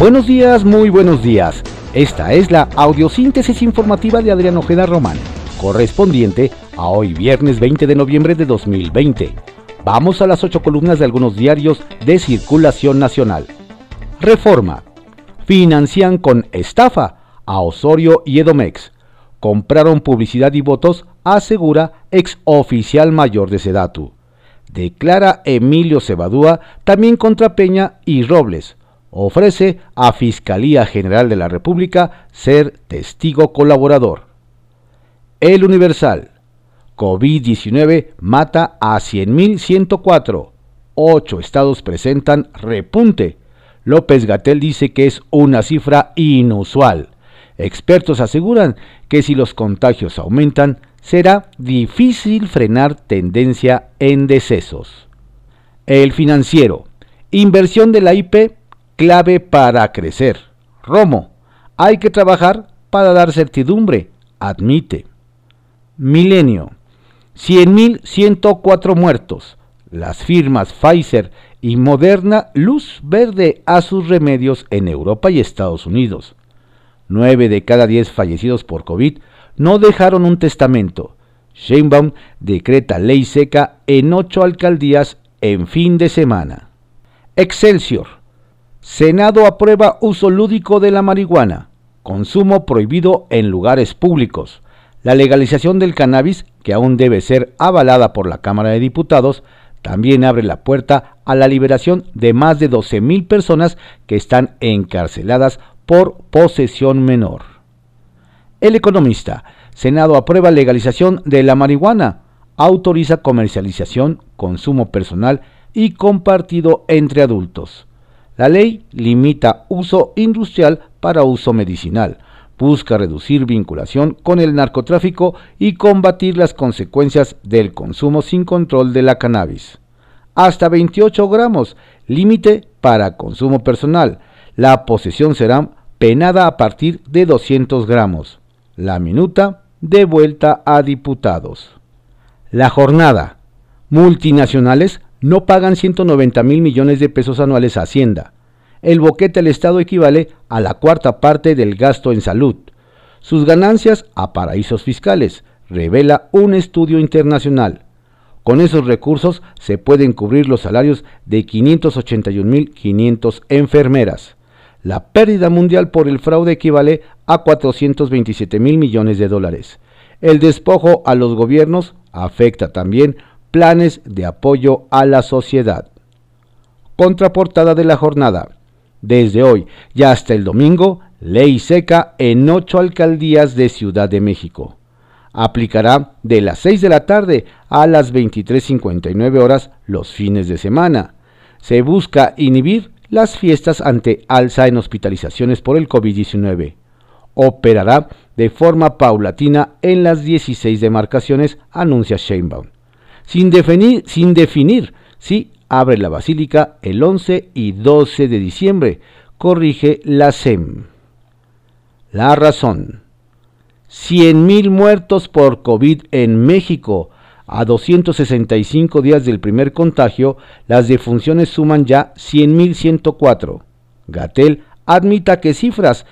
Buenos días, muy buenos días. Esta es la audiosíntesis informativa de Adrián Ojeda Román, correspondiente a hoy viernes 20 de noviembre de 2020. Vamos a las ocho columnas de algunos diarios de circulación nacional. Reforma. Financian con estafa a Osorio y Edomex. Compraron publicidad y votos, asegura ex oficial mayor de Sedatu. Declara Emilio Cebadúa también contra Peña y Robles ofrece a Fiscalía General de la República ser testigo colaborador. El Universal. COVID-19 mata a 100.104. Ocho estados presentan repunte. López Gatel dice que es una cifra inusual. Expertos aseguran que si los contagios aumentan, será difícil frenar tendencia en decesos. El financiero. Inversión de la IP clave para crecer. Romo, hay que trabajar para dar certidumbre, admite. Milenio, 100.104 muertos. Las firmas Pfizer y Moderna luz verde a sus remedios en Europa y Estados Unidos. 9 de cada 10 fallecidos por COVID no dejaron un testamento. Sheinbaum decreta ley seca en ocho alcaldías en fin de semana. Excelsior. Senado aprueba uso lúdico de la marihuana. Consumo prohibido en lugares públicos. La legalización del cannabis, que aún debe ser avalada por la Cámara de Diputados, también abre la puerta a la liberación de más de 12.000 personas que están encarceladas por posesión menor. El economista, Senado aprueba legalización de la marihuana, autoriza comercialización, consumo personal y compartido entre adultos. La ley limita uso industrial para uso medicinal, busca reducir vinculación con el narcotráfico y combatir las consecuencias del consumo sin control de la cannabis. Hasta 28 gramos, límite para consumo personal. La posesión será penada a partir de 200 gramos. La minuta de vuelta a diputados. La jornada. Multinacionales no pagan 190 mil millones de pesos anuales a Hacienda. El boquete al Estado equivale a la cuarta parte del gasto en salud. Sus ganancias a paraísos fiscales, revela un estudio internacional. Con esos recursos se pueden cubrir los salarios de 581.500 enfermeras. La pérdida mundial por el fraude equivale a 427 mil millones de dólares. El despojo a los gobiernos afecta también planes de apoyo a la sociedad. Contraportada de la jornada. Desde hoy y hasta el domingo, ley seca en ocho alcaldías de Ciudad de México. Aplicará de las 6 de la tarde a las 23.59 horas los fines de semana. Se busca inhibir las fiestas ante alza en hospitalizaciones por el COVID-19. Operará de forma paulatina en las 16 demarcaciones, anuncia Sheinbaum sin definir, sin definir si abre la basílica el 11 y 12 de diciembre, corrige la SEM. La razón. 100.000 muertos por COVID en México. A 265 días del primer contagio, las defunciones suman ya 100.104. Gatel admita que cifras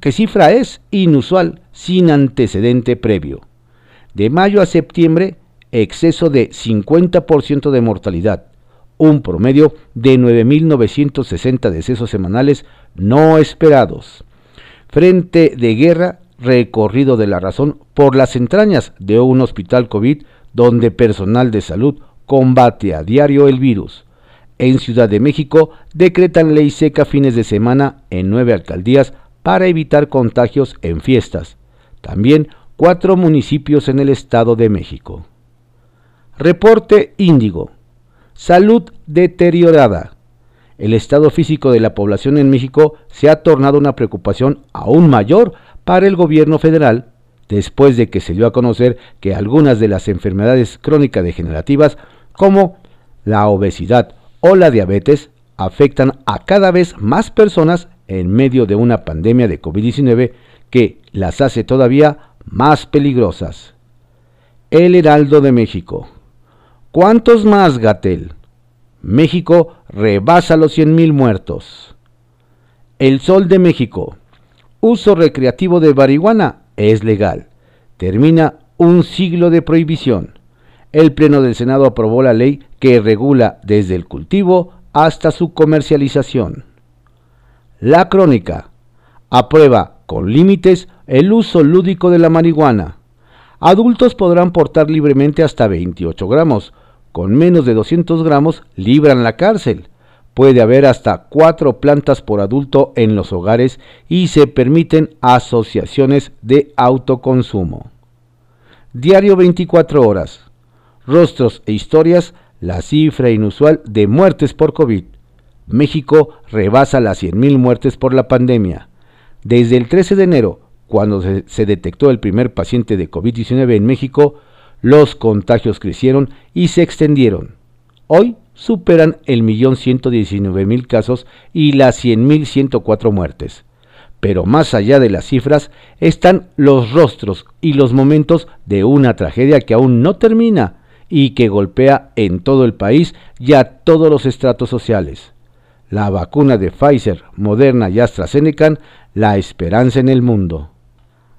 que cifra es inusual sin antecedente previo. De mayo a septiembre, exceso de 50% de mortalidad, un promedio de 9.960 decesos semanales no esperados. Frente de guerra, recorrido de la razón por las entrañas de un hospital COVID donde personal de salud combate a diario el virus. En Ciudad de México decretan ley seca fines de semana en nueve alcaldías para evitar contagios en fiestas. También cuatro municipios en el Estado de México. Reporte Índigo. Salud deteriorada. El estado físico de la población en México se ha tornado una preocupación aún mayor para el gobierno federal después de que se dio a conocer que algunas de las enfermedades crónicas degenerativas como la obesidad o la diabetes afectan a cada vez más personas en medio de una pandemia de COVID-19 que las hace todavía más peligrosas. El Heraldo de México. ¿Cuántos más, Gatel? México rebasa los 100.000 muertos. El Sol de México. Uso recreativo de marihuana es legal. Termina un siglo de prohibición. El Pleno del Senado aprobó la ley que regula desde el cultivo hasta su comercialización. La crónica. Aprueba con límites el uso lúdico de la marihuana. Adultos podrán portar libremente hasta 28 gramos. Con menos de 200 gramos libran la cárcel puede haber hasta cuatro plantas por adulto en los hogares y se permiten asociaciones de autoconsumo. Diario 24 horas. Rostros e historias, la cifra inusual de muertes por COVID. México rebasa las 100.000 muertes por la pandemia. Desde el 13 de enero, cuando se, detectó el primer paciente de COVID-19 en México, los contagios crecieron y se extendieron. Hoy superan el millón mil casos y las cien mil muertes. Pero más allá de las cifras están los rostros y los momentos de una tragedia que aún no termina y que golpea en todo el país y a todos los estratos sociales. La vacuna de Pfizer, Moderna y AstraZeneca, la esperanza en el mundo.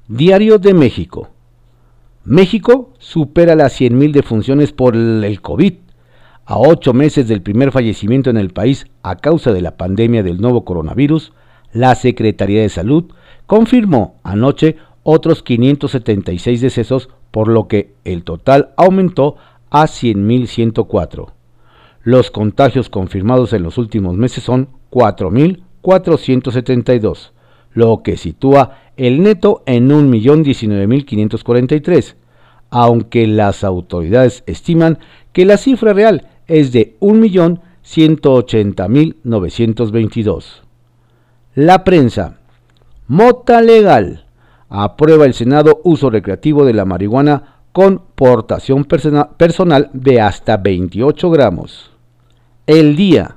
Diario de México. México supera las 100.000 defunciones por el COVID a ocho meses del primer fallecimiento en el país a causa de la pandemia del nuevo coronavirus, la Secretaría de Salud confirmó anoche otros 576 decesos, por lo que el total aumentó a 100.104. Los contagios confirmados en los últimos meses son 4.472, lo que sitúa el neto en 1.019.543, aunque las autoridades estiman que la cifra real es de 1.180.922. La prensa. Mota legal. Aprueba el Senado uso recreativo de la marihuana con portación personal de hasta 28 gramos. El día.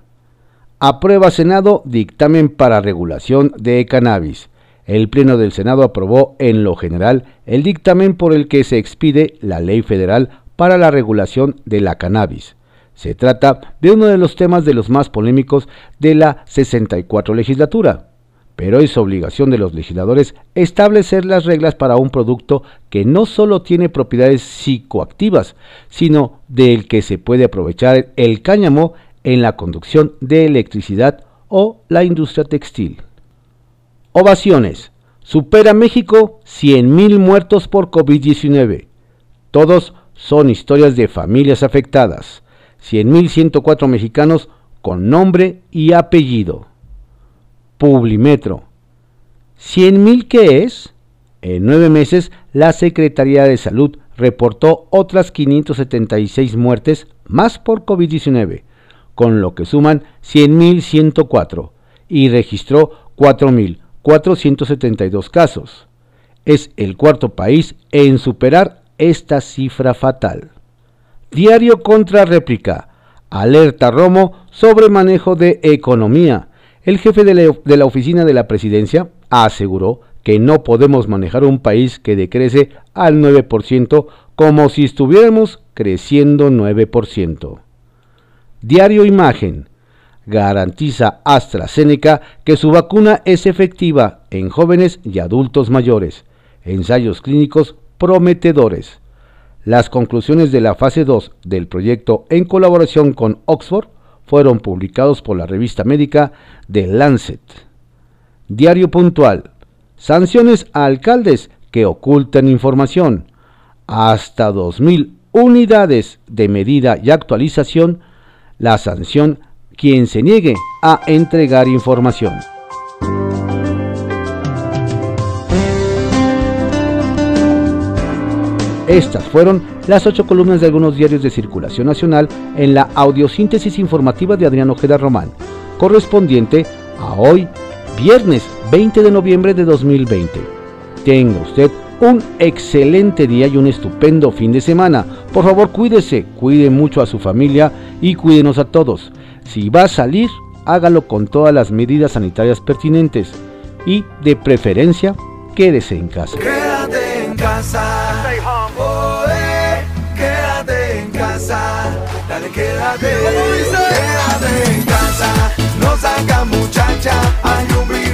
Aprueba Senado dictamen para regulación de cannabis. El Pleno del Senado aprobó en lo general el dictamen por el que se expide la ley federal para la regulación de la cannabis. Se trata de uno de los temas de los más polémicos de la 64 legislatura, pero es obligación de los legisladores establecer las reglas para un producto que no solo tiene propiedades psicoactivas, sino del que se puede aprovechar el cáñamo en la conducción de electricidad o la industria textil. Ovaciones. Supera México 100.000 muertos por COVID-19. Todos son historias de familias afectadas. 100.104 mexicanos con nombre y apellido. Publimetro. ¿100.000 qué es? En nueve meses, la Secretaría de Salud reportó otras 576 muertes más por COVID-19, con lo que suman 100.104 y registró 4.472 casos. Es el cuarto país en superar esta cifra fatal. Diario contra réplica. Alerta Romo sobre manejo de economía. El jefe de la, oficina de la presidencia aseguró que no podemos manejar un país que decrece al 9% como si estuviéramos creciendo 9%. Diario Imagen. Garantiza AstraZeneca que su vacuna es efectiva en jóvenes y adultos mayores. Ensayos clínicos prometedores. Las conclusiones de la fase 2 del proyecto en colaboración con Oxford fueron publicados por la revista médica The Lancet. Diario puntual. Sanciones a alcaldes que ocultan información. Hasta 2.000 unidades de medida y actualización. La sanción quien se niegue a entregar información. Estas fueron las ocho columnas de algunos diarios de circulación nacional en la audiosíntesis informativa de Adrián Ojeda Román, correspondiente a hoy, viernes 20 de noviembre de 2020. Tenga usted un excelente día y un estupendo fin de semana. Por favor, cuídese, cuide mucho a su familia y cuídenos a todos. Si va a salir, hágalo con todas las medidas sanitarias pertinentes y, de preferencia, quédese en casa. Quédate en casa. quédate, quédate en casa, no saca muchacha, hay un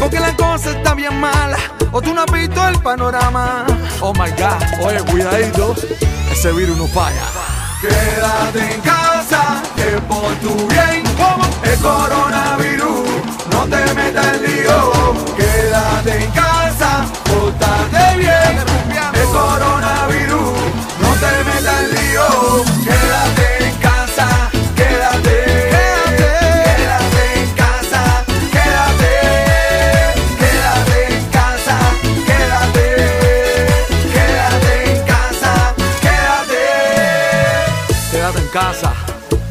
Porque la cosa está bien mala, o tú no has visto el panorama. Oh my god, oye, cuidadito, ese virus no falla. Quédate en casa.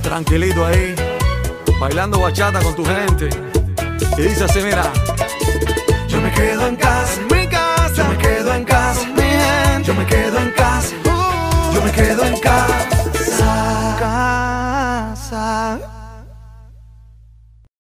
tranquilito ahí, bailando bachata con tu gente. Y dice así, mira, yo me quedo en casa, mi casa, yo me quedo en casa, mi gente, yo me quedo en casa, uh. yo me quedo en casa. casa.